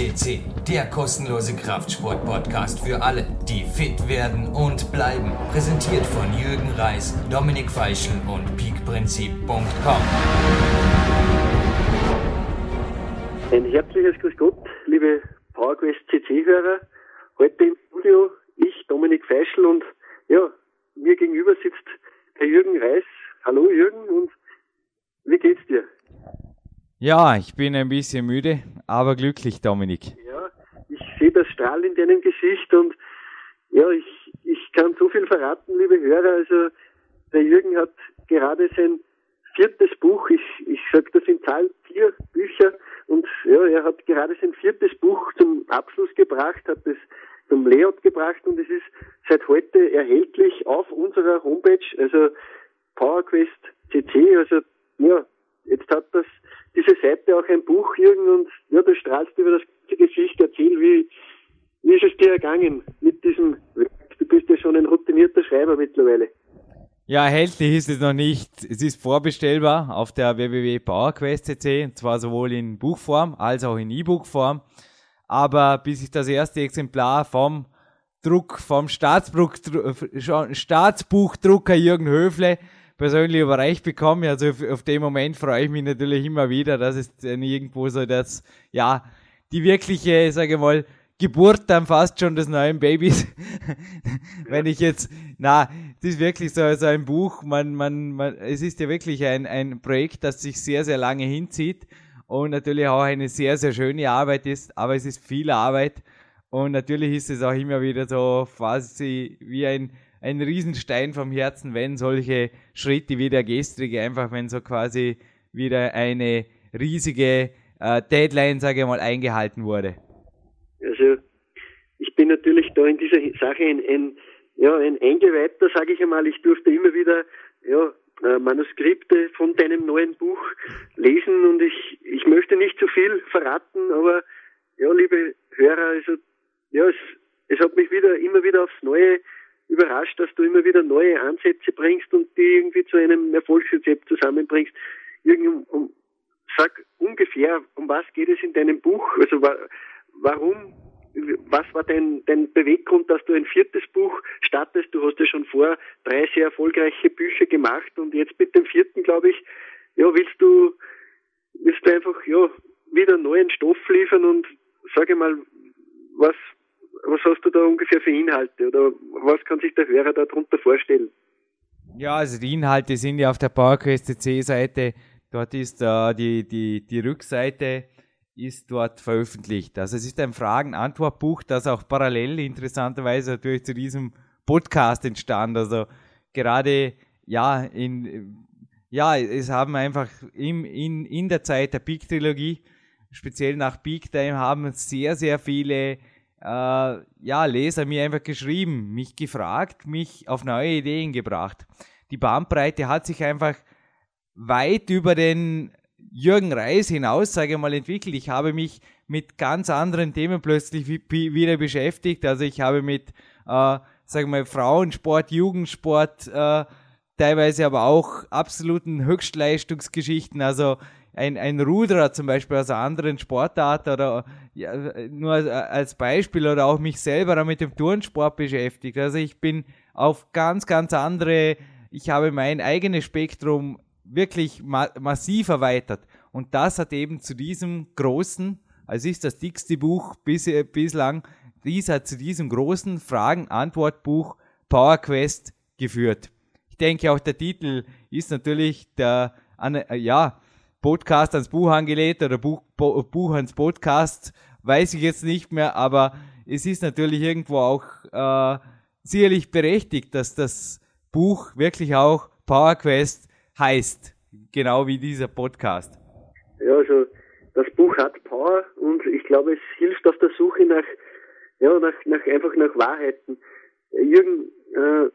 CC, der kostenlose Kraftsport-Podcast für alle, die fit werden und bleiben. Präsentiert von Jürgen Reis, Dominik Feischl und peakprinzip.com. Ein herzliches Grüß Gott, liebe PowerQuest CC-Hörer. Heute im Studio ich, Dominik Feischl und ja, mir gegenüber sitzt der Jürgen Reis. Hallo Jürgen und wie geht's dir? Ja, ich bin ein bisschen müde, aber glücklich, Dominik. Ja, ich sehe das Strahl in deinem Gesicht und ja, ich, ich kann so viel verraten, liebe Hörer. Also der Jürgen hat gerade sein viertes Buch, ich, ich sage das in Zahl, vier Bücher und ja, er hat gerade sein viertes Buch zum Abschluss gebracht, hat es zum Layout gebracht und es ist seit heute erhältlich auf unserer Homepage, also PowerQuest CC, also ja, jetzt hat das diese Seite auch ein Buch, Jürgen, und ja, du strahlst über das ganze Gesicht. Erzähl, wie, wie ist es dir ergangen mit diesem Du bist ja schon ein routinierter Schreiber mittlerweile. Ja, erhältlich ist es noch nicht. Es ist vorbestellbar auf der www.powerquest.cc, und zwar sowohl in Buchform als auch in E-Book-Form. Aber bis ich das erste Exemplar vom Druck, vom Staatsbuch, Staatsbuchdrucker Jürgen Höfle persönlich überreicht bekomme. Also auf, auf den Moment freue ich mich natürlich immer wieder, dass es dann irgendwo so das, ja, die wirkliche, sage ich mal, Geburt dann fast schon des neuen Babys. Wenn ich jetzt, na, das ist wirklich so, so ein Buch, man, man, man, es ist ja wirklich ein, ein Projekt, das sich sehr, sehr lange hinzieht und natürlich auch eine sehr, sehr schöne Arbeit ist, aber es ist viel Arbeit und natürlich ist es auch immer wieder so quasi wie ein ein Riesenstein vom Herzen, wenn solche Schritte wie der gestrige, einfach wenn so quasi wieder eine riesige äh, Deadline, sage ich mal, eingehalten wurde. Also ich bin natürlich da in dieser Sache ein, ein ja, ein Eingeweihter, sage ich einmal. Ich durfte immer wieder ja, äh, Manuskripte von deinem neuen Buch lesen und ich, ich möchte nicht zu viel verraten, aber ja, liebe Hörer, also ja, es, es hat mich wieder immer wieder aufs Neue überrascht, dass du immer wieder neue Ansätze bringst und die irgendwie zu einem Erfolgsrezept zusammenbringst. Irgend um, sag ungefähr, um was geht es in deinem Buch? Also wa warum, was war dein, dein Beweggrund, dass du ein viertes Buch startest? Du hast ja schon vor drei sehr erfolgreiche Bücher gemacht und jetzt mit dem vierten, glaube ich, ja, willst du, willst du einfach, ja, wieder neuen Stoff liefern und sage mal, was, was hast du da ungefähr für Inhalte oder was kann sich der Hörer darunter vorstellen? Ja, also die Inhalte sind ja auf der PowerQuest C-Seite. Dort ist äh, die, die, die Rückseite ist dort veröffentlicht. Also es ist ein Fragen-Antwort-Buch, das auch parallel interessanterweise natürlich zu diesem Podcast entstand. Also gerade ja in ja, es haben einfach im, in, in der Zeit der Peak-Trilogie, speziell nach Peak Time, haben sehr, sehr viele äh, ja, Leser mir einfach geschrieben, mich gefragt, mich auf neue Ideen gebracht. Die Bandbreite hat sich einfach weit über den Jürgen Reis hinaus, sage ich mal, entwickelt. Ich habe mich mit ganz anderen Themen plötzlich wieder beschäftigt. Also ich habe mit, äh, sage mal, Frauensport, Jugendsport, äh, teilweise aber auch absoluten Höchstleistungsgeschichten, also ein, ein Ruderer zum Beispiel aus einer anderen Sportart oder ja, nur als Beispiel oder auch mich selber mit dem Turnsport beschäftigt. Also ich bin auf ganz, ganz andere, ich habe mein eigenes Spektrum wirklich ma massiv erweitert. Und das hat eben zu diesem großen, also ist das dickste Buch bis, bislang, dies hat zu diesem großen Fragen-Antwort-Buch Power Quest geführt. Ich denke auch der Titel ist natürlich der, ja, Podcast ans Buch angelegt oder Buch, Buch ans Podcast, weiß ich jetzt nicht mehr, aber es ist natürlich irgendwo auch äh, sicherlich berechtigt, dass das Buch wirklich auch Power Quest heißt, genau wie dieser Podcast. Ja, also das Buch hat Power und ich glaube, es hilft auf der Suche nach, ja, nach, nach einfach nach Wahrheiten. Jürgen, äh,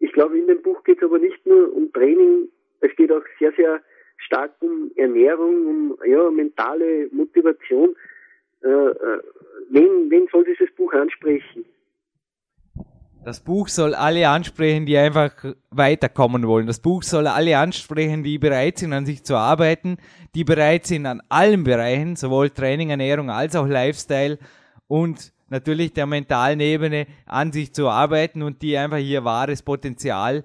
ich glaube, in dem Buch geht es aber nicht nur um Training, es geht auch sehr, sehr stark um Ernährung, um ja, mentale Motivation. Äh, äh, wen, wen soll dieses Buch ansprechen? Das Buch soll alle ansprechen, die einfach weiterkommen wollen. Das Buch soll alle ansprechen, die bereit sind, an sich zu arbeiten, die bereit sind, an allen Bereichen, sowohl Training, Ernährung als auch Lifestyle und natürlich der mentalen Ebene an sich zu arbeiten und die einfach ihr wahres Potenzial,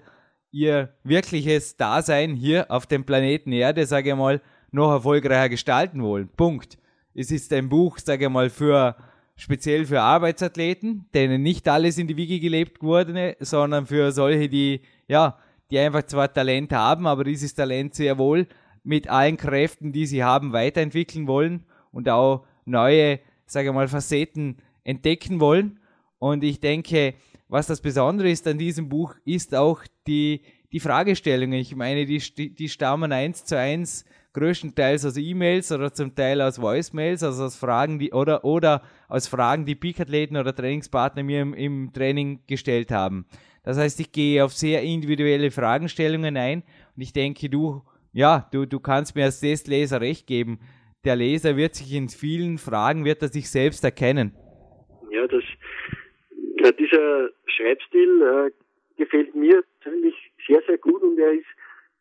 ihr wirkliches Dasein hier auf dem Planeten Erde, sage ich mal, noch erfolgreicher gestalten wollen. Punkt. Es ist ein Buch, sage ich mal, für speziell für Arbeitsathleten, denen nicht alles in die Wiege gelebt wurde, sondern für solche, die, ja, die einfach zwar Talent haben, aber dieses Talent sehr wohl mit allen Kräften, die sie haben, weiterentwickeln wollen und auch neue, sage ich mal, Facetten entdecken wollen. Und ich denke, was das Besondere ist an diesem Buch, ist auch die, die Fragestellungen. Ich meine, die, die stammen eins zu eins größtenteils aus E-Mails oder zum Teil aus Voicemails, also aus Fragen, die oder oder aus Fragen, die Peak-Athleten oder Trainingspartner mir im, im Training gestellt haben. Das heißt, ich gehe auf sehr individuelle Fragestellungen ein und ich denke, du, ja, du, du kannst mir als Testleser recht geben. Der Leser wird sich in vielen Fragen, wird er sich selbst erkennen. Ja, das, ja, dieser Schreibstil äh, gefällt mir persönlich sehr, sehr gut und er ist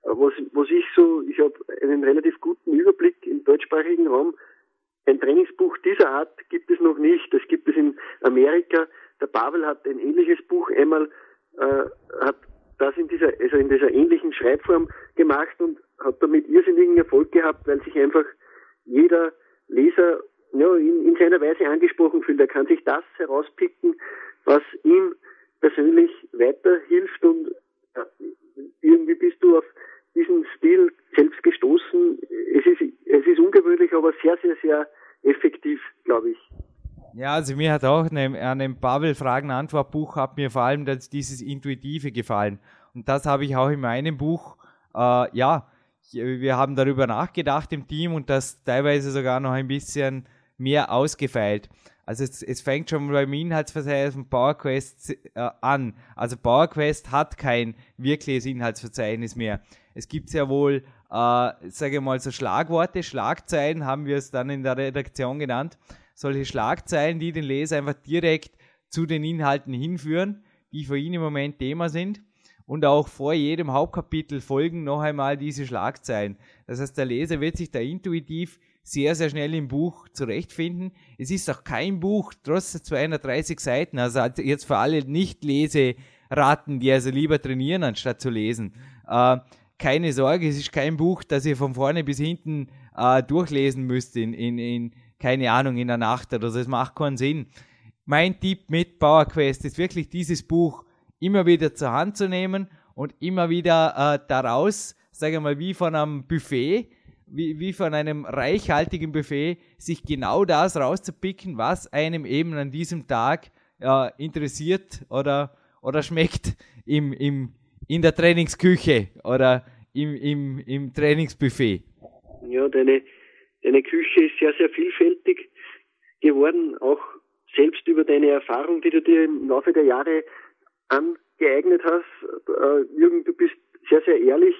was, was ich so, ich habe einen relativ guten Überblick im deutschsprachigen Raum. Ein Trainingsbuch dieser Art gibt es noch nicht. Das gibt es in Amerika. Der Pavel hat ein ähnliches Buch einmal, äh, hat das in dieser, also in dieser ähnlichen Schreibform gemacht und hat damit irrsinnigen Erfolg gehabt, weil sich einfach jeder Leser ja, in, in seiner Weise angesprochen fühlt. Er kann sich das herauspicken, was ihm persönlich weiterhilft und ja, irgendwie bist du auf diesen Stil selbst gestoßen. Es ist, es ist ungewöhnlich, aber sehr, sehr, sehr effektiv, glaube ich. Ja, also mir hat auch an einem Babel-Fragen-Antwort-Buch hat mir vor allem das, dieses Intuitive gefallen. Und das habe ich auch in meinem Buch, äh, ja, wir haben darüber nachgedacht im Team und das teilweise sogar noch ein bisschen mehr ausgefeilt. Also es, es fängt schon beim Inhaltsverzeichnis von PowerQuest äh, an. Also PowerQuest hat kein wirkliches Inhaltsverzeichnis mehr. Es gibt ja wohl, äh, sage ich mal, so Schlagworte, Schlagzeilen haben wir es dann in der Redaktion genannt. Solche Schlagzeilen, die den Leser einfach direkt zu den Inhalten hinführen, die für ihn im Moment Thema sind. Und auch vor jedem Hauptkapitel folgen noch einmal diese Schlagzeilen. Das heißt, der Leser wird sich da intuitiv sehr, sehr schnell im Buch zurechtfinden. Es ist auch kein Buch, trotz 230 Seiten, also jetzt für alle Nicht-Leseraten, die also lieber trainieren, anstatt zu lesen. Äh, keine Sorge, es ist kein Buch, das ihr von vorne bis hinten äh, durchlesen müsst in, in, in, keine Ahnung, in der Nacht oder so. Es macht keinen Sinn. Mein Tipp mit PowerQuest ist wirklich dieses Buch immer wieder zur Hand zu nehmen und immer wieder äh, daraus, sage ich mal, wie von einem Buffet, wie, wie von einem reichhaltigen Buffet, sich genau das rauszupicken, was einem eben an diesem Tag äh, interessiert oder, oder schmeckt im, im, in der Trainingsküche oder im, im, im Trainingsbuffet. Ja, deine, deine Küche ist sehr, sehr vielfältig geworden, auch selbst über deine Erfahrung, die du dir im Laufe der Jahre angeeignet hast. Äh, Jürgen, du bist sehr, sehr ehrlich.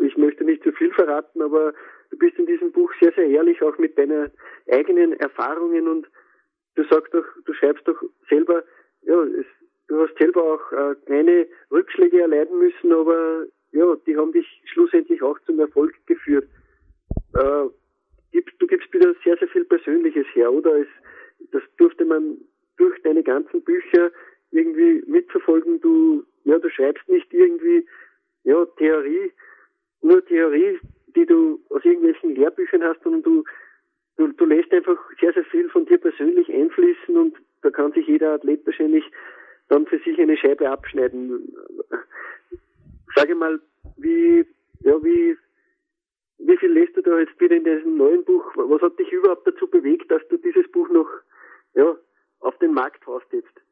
Ich möchte nicht zu viel verraten, aber du bist in diesem Buch sehr, sehr ehrlich, auch mit deinen eigenen Erfahrungen und du sagst doch, du schreibst doch selber, ja, es, du hast selber auch äh, kleine Rückschläge erleiden müssen, aber ja, die haben dich schlussendlich auch zum Erfolg geführt. Äh, du gibst wieder sehr, sehr viel Persönliches her, oder? Es, das durfte man durch deine ganzen Bücher irgendwie mitverfolgen. Du, ja, du schreibst nicht irgendwie, Theorie, nur Theorie, die du aus irgendwelchen Lehrbüchern hast, sondern du, du, du lässt einfach sehr, sehr viel von dir persönlich einfließen und da kann sich jeder Athlet wahrscheinlich dann für sich eine Scheibe abschneiden. Sage mal, wie, ja, wie, wie viel lässt du da jetzt wieder in diesem neuen Buch? Was hat dich überhaupt dazu bewegt, dass du dieses Buch noch, ja, auf den Markt haust jetzt?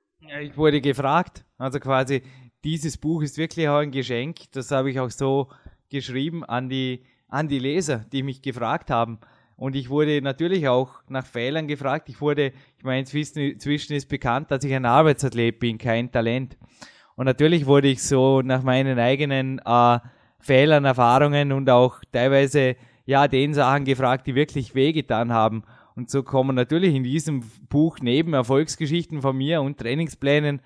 Ich wurde gefragt. Also quasi, dieses Buch ist wirklich auch ein Geschenk. Das habe ich auch so geschrieben an die an die Leser, die mich gefragt haben. Und ich wurde natürlich auch nach Fehlern gefragt. Ich wurde, ich meine, inzwischen ist bekannt, dass ich ein Arbeitsathlet bin, kein Talent. Und natürlich wurde ich so nach meinen eigenen äh, Fehlern, Erfahrungen und auch teilweise ja den Sachen gefragt, die wirklich wehgetan haben. Und so kommen natürlich in diesem Buch neben Erfolgsgeschichten von mir und Trainingsplänen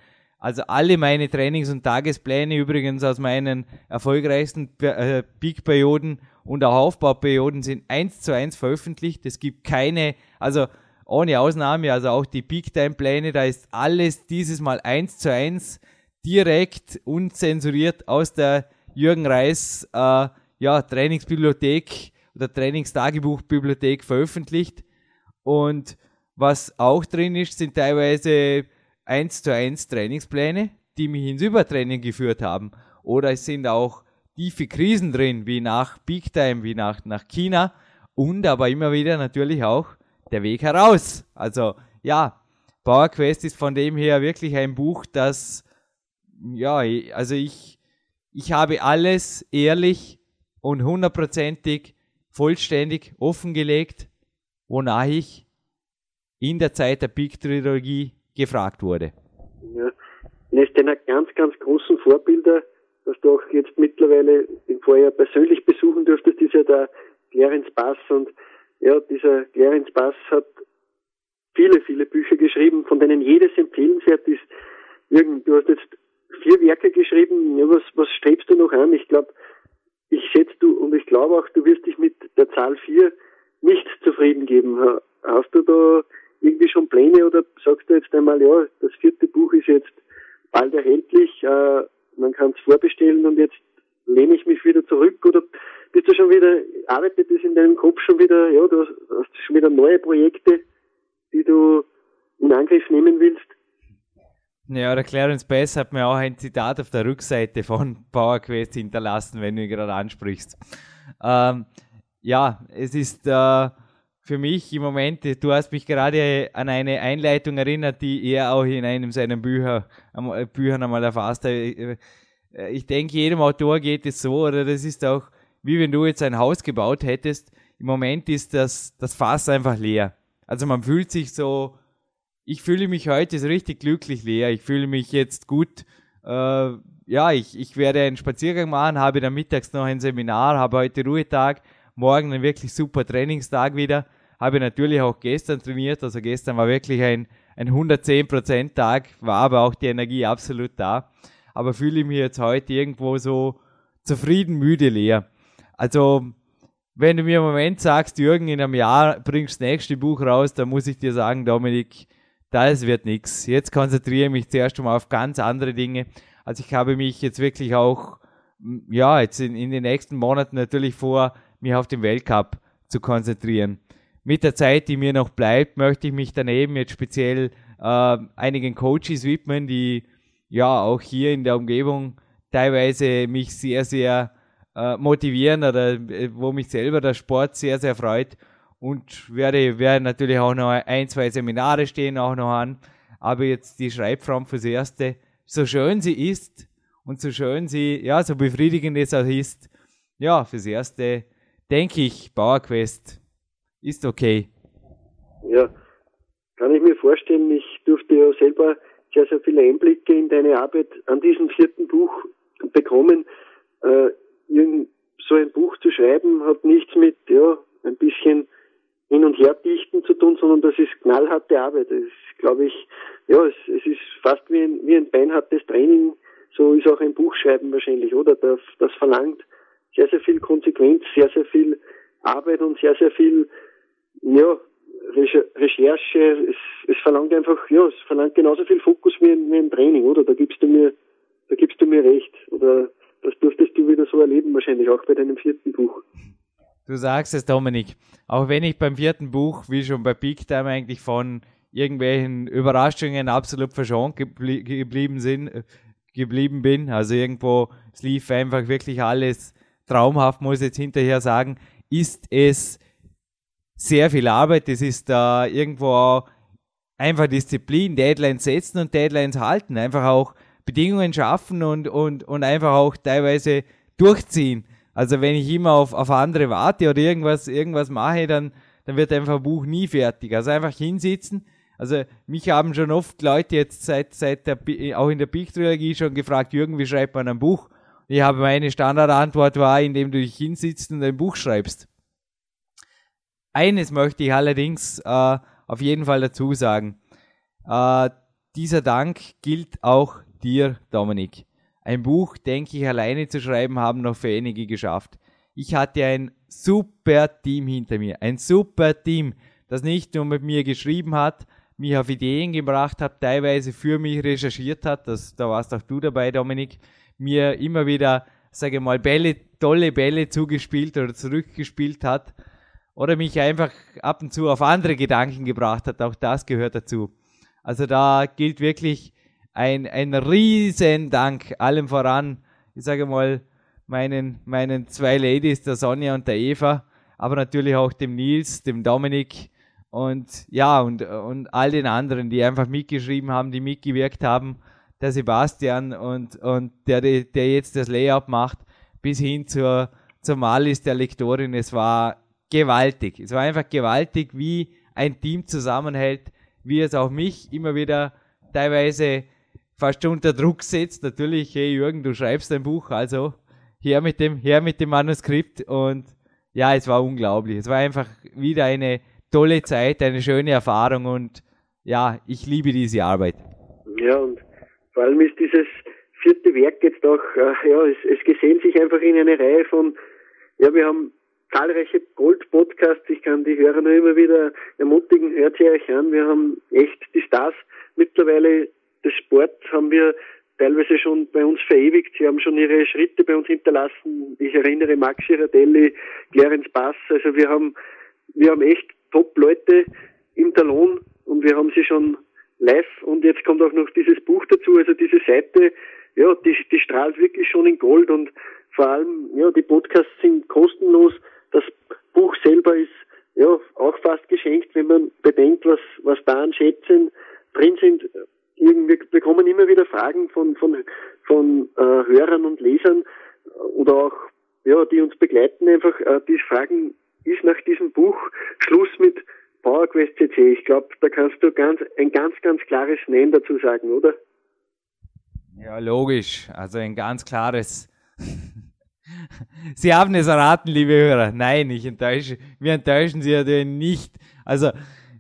Also alle meine Trainings- und Tagespläne übrigens aus meinen erfolgreichsten äh, Peak-Perioden und auch Aufbauperioden sind eins zu eins veröffentlicht. Es gibt keine, also ohne Ausnahme, also auch die Peak-Time-Pläne, da ist alles dieses Mal eins zu eins direkt unzensuriert aus der Jürgen Reis äh, ja, Trainingsbibliothek oder Trainingstagebuchbibliothek veröffentlicht. Und was auch drin ist, sind teilweise 1 zu 1 Trainingspläne, die mich ins Übertraining geführt haben. Oder es sind auch tiefe Krisen drin, wie nach Big Time, wie nach, nach China. Und aber immer wieder natürlich auch der Weg heraus. Also ja, Power Quest ist von dem her wirklich ein Buch, das, ja, also ich, ich habe alles ehrlich und hundertprozentig vollständig offengelegt, wonach ich in der Zeit der Big Trilogie gefragt wurde. Ja, eines deiner ganz, ganz großen Vorbilder, das du auch jetzt mittlerweile im Vorjahr persönlich besuchen dürftest, ist ja der Clarence Bass und ja, dieser Clarence Bass hat viele, viele Bücher geschrieben, von denen jedes empfehlenswert ist. Jürgen, du hast jetzt vier Werke geschrieben. Ja, was, was strebst du noch an? Ich glaube, ich schätze du und ich glaube auch, du wirst dich mit der Zahl vier nicht zufrieden geben. Hast du da irgendwie schon Pläne oder sagst du jetzt einmal, ja, das vierte Buch ist jetzt bald erhältlich, äh, man kann es vorbestellen und jetzt lehne ich mich wieder zurück oder bist du schon wieder, arbeitet es in deinem Kopf schon wieder, ja, du hast, hast schon wieder neue Projekte, die du in Angriff nehmen willst? Ja, der Clarence Bass hat mir auch ein Zitat auf der Rückseite von Power Quest hinterlassen, wenn du ihn gerade ansprichst. Ähm, ja, es ist äh, für mich im Moment, du hast mich gerade an eine Einleitung erinnert, die er auch in einem seiner Bücher, äh, Büchern einmal erfasst hat. Äh, ich denke, jedem Autor geht es so, oder das ist auch, wie wenn du jetzt ein Haus gebaut hättest. Im Moment ist das, das Fass einfach leer. Also man fühlt sich so, ich fühle mich heute so richtig glücklich leer. Ich fühle mich jetzt gut. Äh, ja, ich, ich werde einen Spaziergang machen, habe dann mittags noch ein Seminar, habe heute Ruhetag morgen ein wirklich super Trainingstag wieder. Habe natürlich auch gestern trainiert, also gestern war wirklich ein, ein 110% Tag, war aber auch die Energie absolut da. Aber fühle ich mich jetzt heute irgendwo so zufrieden, müde, leer. Also, wenn du mir im Moment sagst, Jürgen, in einem Jahr bringst du das nächste Buch raus, dann muss ich dir sagen, Dominik, das wird nichts. Jetzt konzentriere ich mich zuerst mal auf ganz andere Dinge. Also ich habe mich jetzt wirklich auch, ja, jetzt in, in den nächsten Monaten natürlich vor, mich auf den Weltcup zu konzentrieren. Mit der Zeit, die mir noch bleibt, möchte ich mich daneben jetzt speziell äh, einigen Coaches widmen, die ja auch hier in der Umgebung teilweise mich sehr, sehr äh, motivieren oder äh, wo mich selber der Sport sehr, sehr freut. Und werde, werde natürlich auch noch ein, zwei Seminare stehen auch noch an. Aber jetzt die Schreibform fürs Erste, so schön sie ist und so schön sie, ja, so befriedigend es auch ist, ja, fürs Erste denke ich, Bauerquest ist okay. Ja, kann ich mir vorstellen. Ich durfte ja selber sehr, sehr viele Einblicke in deine Arbeit an diesem vierten Buch bekommen. Äh, so ein Buch zu schreiben hat nichts mit, ja, ein bisschen hin und her dichten zu tun, sondern das ist knallharte Arbeit. Das ist, glaube ich, ja, es, es ist fast wie ein, wie ein beinhartes Training. So ist auch ein Buchschreiben wahrscheinlich, oder? Das, das verlangt sehr, sehr viel Konsequenz, sehr, sehr viel Arbeit und sehr, sehr viel, ja, Recherche. Es, es verlangt einfach, ja, es verlangt genauso viel Fokus wie wie ein Training, oder? Da gibst du mir, da gibst du mir recht. Oder das durftest du wieder so erleben, wahrscheinlich auch bei deinem vierten Buch. Du sagst es, Dominik. Auch wenn ich beim vierten Buch, wie schon bei Big Time, eigentlich von irgendwelchen Überraschungen absolut verschont geblie geblieben, sind, äh, geblieben bin. Also irgendwo, es lief einfach wirklich alles traumhaft, muss ich jetzt hinterher sagen, ist es sehr viel Arbeit. Es ist da irgendwo einfach Disziplin, Deadlines setzen und Deadlines halten. Einfach auch Bedingungen schaffen und, und, und einfach auch teilweise durchziehen. Also wenn ich immer auf, auf andere warte oder irgendwas, irgendwas mache, dann, dann wird einfach ein Buch nie fertig. Also einfach hinsitzen. Also mich haben schon oft Leute jetzt seit, seit der, auch in der Big-Trilogie schon gefragt, Jürgen, wie schreibt man ein Buch? Ich habe meine Standardantwort war, indem du dich hinsitzt und ein Buch schreibst. Eines möchte ich allerdings äh, auf jeden Fall dazu sagen. Äh, dieser Dank gilt auch dir, Dominik. Ein Buch, denke ich, alleine zu schreiben, haben noch wenige geschafft. Ich hatte ein super Team hinter mir, ein super Team, das nicht nur mit mir geschrieben hat, mich auf Ideen gebracht hat, teilweise für mich recherchiert hat, das, da warst auch du dabei, Dominik, mir immer wieder, sage mal, Bälle, tolle Bälle zugespielt oder zurückgespielt hat oder mich einfach ab und zu auf andere Gedanken gebracht hat, auch das gehört dazu. Also da gilt wirklich ein, ein riesen Dank allem voran, ich sage mal, meinen, meinen zwei Ladies, der Sonja und der Eva, aber natürlich auch dem Nils, dem Dominik und ja, und, und all den anderen, die einfach mitgeschrieben haben, die mitgewirkt haben, der Sebastian und, und der, der jetzt das Layout macht, bis hin zur, zur Malis der Lektorin. Es war gewaltig. Es war einfach gewaltig, wie ein Team zusammenhält, wie es auch mich immer wieder teilweise fast unter Druck setzt. Natürlich, hey Jürgen, du schreibst ein Buch, also her mit dem, her mit dem Manuskript und ja, es war unglaublich. Es war einfach wieder eine tolle Zeit, eine schöne Erfahrung und ja, ich liebe diese Arbeit. Ja, und vor allem ist dieses vierte Werk jetzt auch, äh, ja, es, es gesellt sich einfach in eine Reihe von, ja, wir haben zahlreiche Gold-Podcasts. Ich kann die Hörer nur immer wieder ermutigen, hört sie euch an. Wir haben echt die Stars mittlerweile des Sports haben wir teilweise schon bei uns verewigt. Sie haben schon ihre Schritte bei uns hinterlassen. Ich erinnere Max Girardelli, Clarence Bass. Also wir haben, wir haben echt Top-Leute im Talon und wir haben sie schon live und jetzt kommt auch noch dieses Buch dazu, also diese Seite, ja, die, die strahlt wirklich schon in Gold und vor allem, ja, die Podcasts sind kostenlos. Das Buch selber ist ja auch fast geschenkt, wenn man bedenkt, was, was da an Schätzen drin sind. Wir bekommen immer wieder Fragen von, von, von äh, Hörern und Lesern oder auch, ja, die uns begleiten einfach, äh, die fragen, ist nach diesem Buch Schluss mit PowerQuest CC? Ich glaube, da kannst du ganz, ein ganz, ganz klares Nein dazu sagen, oder? Ja, logisch. Also ein ganz klares Sie haben es erraten, liebe Hörer. Nein, ich enttäusche, wir enttäuschen Sie ja nicht. Also,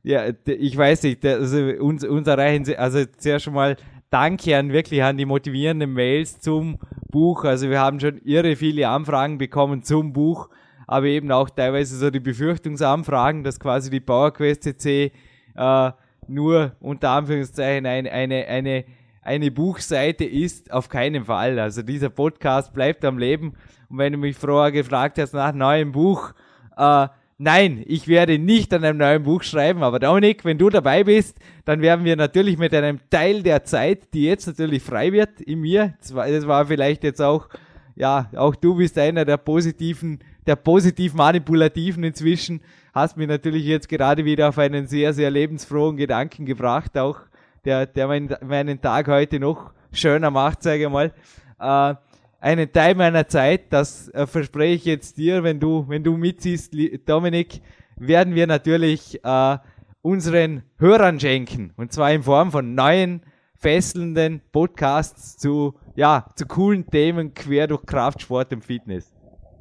ja, ich weiß nicht, also uns, uns erreichen Sie, also zuerst schon mal Danke an wirklich an die motivierenden Mails zum Buch. Also wir haben schon irre viele Anfragen bekommen zum Buch, aber eben auch teilweise so die Befürchtungsanfragen, dass quasi die PowerQuest CC äh, nur unter Anführungszeichen eine, eine, eine eine Buchseite ist, auf keinen Fall. Also dieser Podcast bleibt am Leben. Und wenn du mich vorher gefragt hast nach neuem Buch, äh, nein, ich werde nicht an einem neuen Buch schreiben, aber Dominik, wenn du dabei bist, dann werden wir natürlich mit einem Teil der Zeit, die jetzt natürlich frei wird in mir, das war, vielleicht jetzt auch, ja, auch du bist einer der positiven, der positiv manipulativen inzwischen, hast mich natürlich jetzt gerade wieder auf einen sehr, sehr lebensfrohen Gedanken gebracht, auch der, der meinen, meinen Tag heute noch schöner macht, sage ich mal. Äh, einen Teil meiner Zeit, das äh, verspreche ich jetzt dir, wenn du, wenn du mitziehst, Dominik, werden wir natürlich äh, unseren Hörern schenken. Und zwar in Form von neuen, fesselnden Podcasts zu, ja, zu coolen Themen quer durch Kraftsport und Fitness.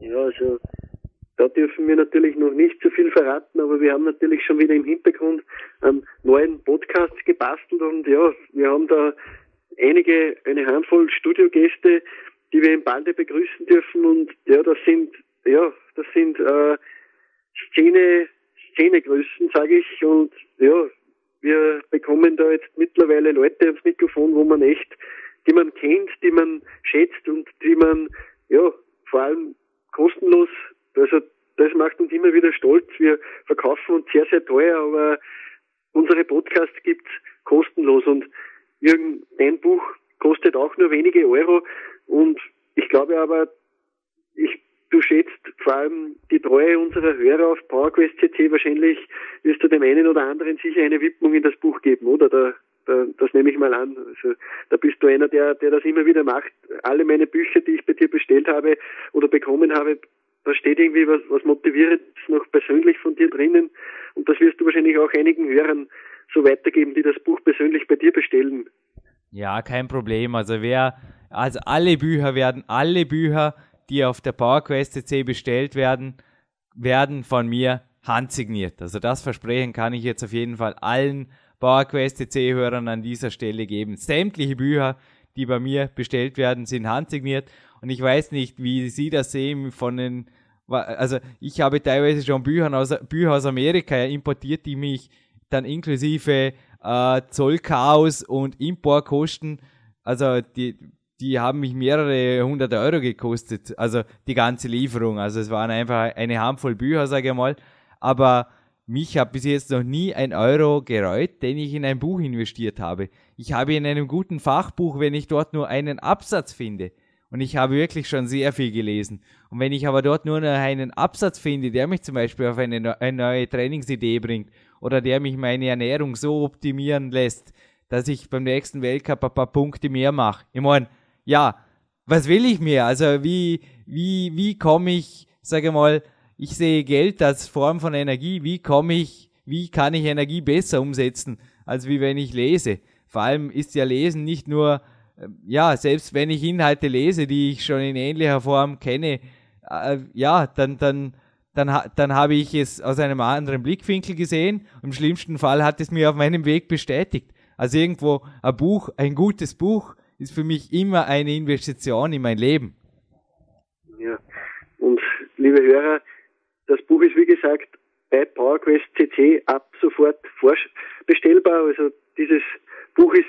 Ja, also da dürfen wir natürlich noch nicht zu viel verraten, aber wir haben natürlich schon wieder im Hintergrund einen neuen Podcast gebastelt und ja, wir haben da einige, eine Handvoll Studiogäste, die wir im Balde begrüßen dürfen und ja, das sind, ja, das sind äh, Szene, Szenegrößen, sage ich und ja, wir bekommen da jetzt mittlerweile Leute ans Mikrofon, wo man echt, die man kennt, die man schätzt und die man ja vor allem kostenlos also das macht uns immer wieder stolz. Wir verkaufen uns sehr, sehr teuer, aber unsere Podcasts gibt's kostenlos und Jürgen, dein Buch kostet auch nur wenige Euro und ich glaube aber, ich, du schätzt vor allem die Treue unserer Hörer auf PowerQuest CC. Wahrscheinlich wirst du dem einen oder anderen sicher eine Widmung in das Buch geben, oder? Da, da, das nehme ich mal an. Also, da bist du einer, der, der das immer wieder macht. Alle meine Bücher, die ich bei dir bestellt habe oder bekommen habe, da steht irgendwie was, was Motivierendes noch persönlich von dir drinnen und das wirst du wahrscheinlich auch einigen Hörern so weitergeben, die das Buch persönlich bei dir bestellen. Ja, kein Problem. Also wer, also alle Bücher werden, alle Bücher, die auf der PowerQuest CC bestellt werden, werden von mir handsigniert. Also das Versprechen kann ich jetzt auf jeden Fall allen PowerQuest CC-Hörern an dieser Stelle geben. Sämtliche Bücher, die bei mir bestellt werden, sind handsigniert. Und ich weiß nicht, wie Sie das sehen von den, also ich habe teilweise schon Bücher aus, Bücher aus Amerika importiert, die mich dann inklusive äh, Zollchaos und Importkosten, also die, die haben mich mehrere hundert Euro gekostet, also die ganze Lieferung. Also es waren einfach eine Handvoll Bücher, sage ich mal. Aber mich hat bis jetzt noch nie ein Euro gereut, den ich in ein Buch investiert habe. Ich habe in einem guten Fachbuch, wenn ich dort nur einen Absatz finde, und ich habe wirklich schon sehr viel gelesen. Und wenn ich aber dort nur noch einen Absatz finde, der mich zum Beispiel auf eine, eine neue Trainingsidee bringt oder der mich meine Ernährung so optimieren lässt, dass ich beim nächsten Weltcup ein paar Punkte mehr mache. Ich meine, ja, was will ich mir? Also wie, wie, wie komme ich, sage mal, ich sehe Geld als Form von Energie, wie komme ich, wie kann ich Energie besser umsetzen, als wie wenn ich lese? Vor allem ist ja Lesen nicht nur, ja, selbst wenn ich Inhalte lese, die ich schon in ähnlicher Form kenne, äh, ja, dann, dann, dann, dann habe ich es aus einem anderen Blickwinkel gesehen. Im schlimmsten Fall hat es mir auf meinem Weg bestätigt. Also irgendwo ein Buch, ein gutes Buch, ist für mich immer eine Investition in mein Leben. Ja, und liebe Hörer, das Buch ist wie gesagt bei PowerQuest CC ab sofort bestellbar. Also dieses Buch ist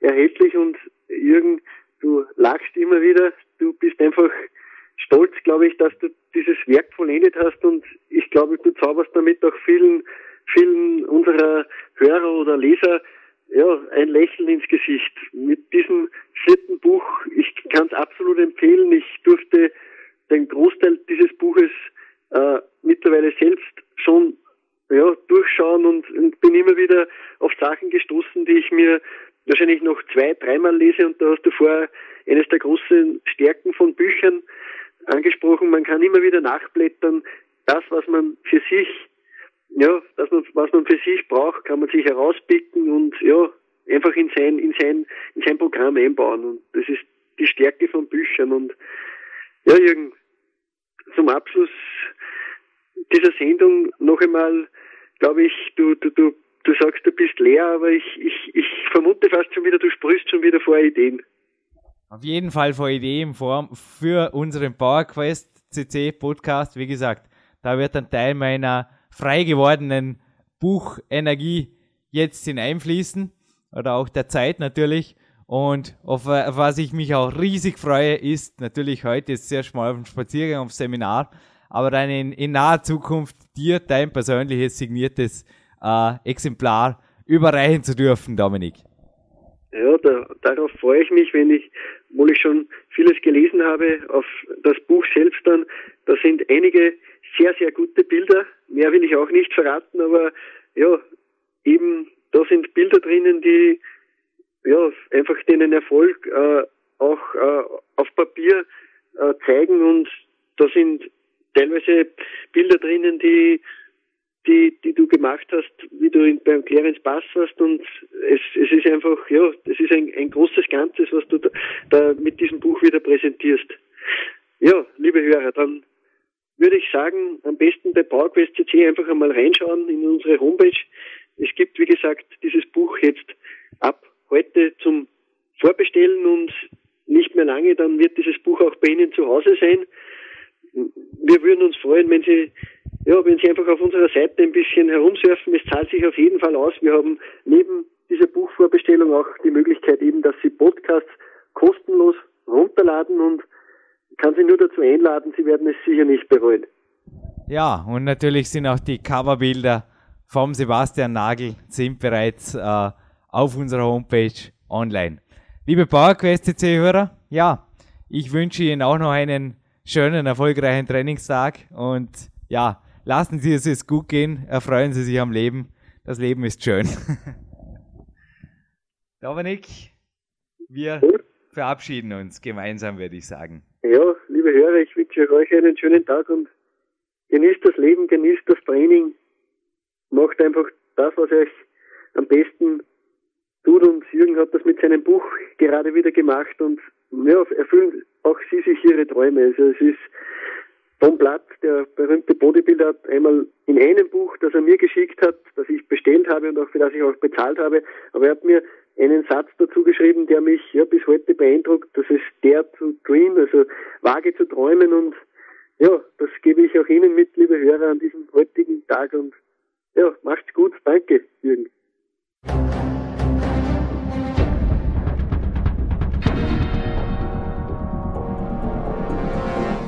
erhältlich und Jürgen, du lachst immer wieder, du bist einfach stolz, glaube ich, dass du dieses Werk vollendet hast und ich glaube, du zauberst damit auch vielen, vielen unserer Hörer oder Leser ja, ein Lächeln ins Gesicht. Mit diesem vierten Buch, ich kann es absolut empfehlen. Ich durfte den Großteil dieses Buches äh, mittlerweile selbst schon ja, durchschauen und, und bin immer wieder auf Sachen gestoßen, die ich mir wahrscheinlich noch zwei, dreimal lese und da hast du vorher eines der großen Stärken von Büchern angesprochen. Man kann immer wieder nachblättern. Das, was man für sich ja, man, was man für sich braucht, kann man sich herauspicken und ja, einfach in sein, in sein, in sein Programm einbauen. Und das ist die Stärke von Büchern. Und ja, Jürgen, zum Abschluss dieser Sendung noch einmal, glaube ich, du, du, du, du sagst, du bist leer, aber ich, ich, ich vermute fast schon wieder, du sprühst schon wieder vor Ideen. Auf jeden Fall vor Ideen Form für unseren PowerQuest CC Podcast. Wie gesagt, da wird ein Teil meiner frei gewordenen Buchenergie jetzt hineinfließen oder auch der Zeit natürlich. Und auf, was ich mich auch riesig freue, ist natürlich heute ist sehr schmal auf dem Spaziergang, auf Seminar, aber dann in, in naher Zukunft dir dein persönliches signiertes äh, Exemplar überreichen zu dürfen, Dominik. Ja, da, darauf freue ich mich, wenn ich, obwohl ich schon vieles gelesen habe, auf das Buch selbst dann, da sind einige sehr, sehr gute Bilder. Mehr will ich auch nicht verraten, aber ja, eben da sind Bilder drinnen, die ja einfach den Erfolg äh, auch äh, auf Papier äh, zeigen und da sind teilweise Bilder drinnen, die die, die du gemacht hast, wie du in, beim Clarence Pass warst und es, es ist einfach, ja, es ist ein, ein großes Ganzes, was du da, da mit diesem Buch wieder präsentierst. Ja, liebe Hörer, dann würde ich sagen, am besten bei PowerQuest CC einfach einmal reinschauen in unsere Homepage. Es gibt, wie gesagt, dieses Buch jetzt ab heute zum Vorbestellen und nicht mehr lange, dann wird dieses Buch auch bei Ihnen zu Hause sein. Wir würden uns freuen, wenn Sie, ja, wenn Sie einfach auf unserer Seite ein bisschen herumsurfen. Es zahlt sich auf jeden Fall aus. Wir haben neben dieser Buchvorbestellung auch die Möglichkeit eben, dass Sie Podcasts kostenlos runterladen und kann Sie nur dazu einladen, Sie werden es sicher nicht bereuen. Ja, und natürlich sind auch die Coverbilder vom Sebastian Nagel sind bereits äh, auf unserer Homepage online. Liebe PowerQuest CC-Hörer, ja, ich wünsche Ihnen auch noch einen schönen, erfolgreichen Trainingstag und ja, lassen Sie es gut gehen, erfreuen Sie sich am Leben. Das Leben ist schön. Dominik, wir verabschieden uns gemeinsam, würde ich sagen. Ja, liebe Hörer, ich wünsche euch einen schönen Tag und genießt das Leben, genießt das Training, macht einfach das, was euch am besten tut und Jürgen hat das mit seinem Buch gerade wieder gemacht und ja, erfüllen auch sie sich ihre Träume. Also es ist Tom Blatt, der berühmte Bodybuilder, hat einmal in einem Buch, das er mir geschickt hat, das ich bestellt habe und auch für das ich auch bezahlt habe, aber er hat mir einen Satz dazu geschrieben, der mich ja bis heute beeindruckt. Das ist der to dream, also wage zu träumen und ja, das gebe ich auch Ihnen mit, liebe Hörer, an diesem heutigen Tag und ja, macht's gut. Danke, Jürgen.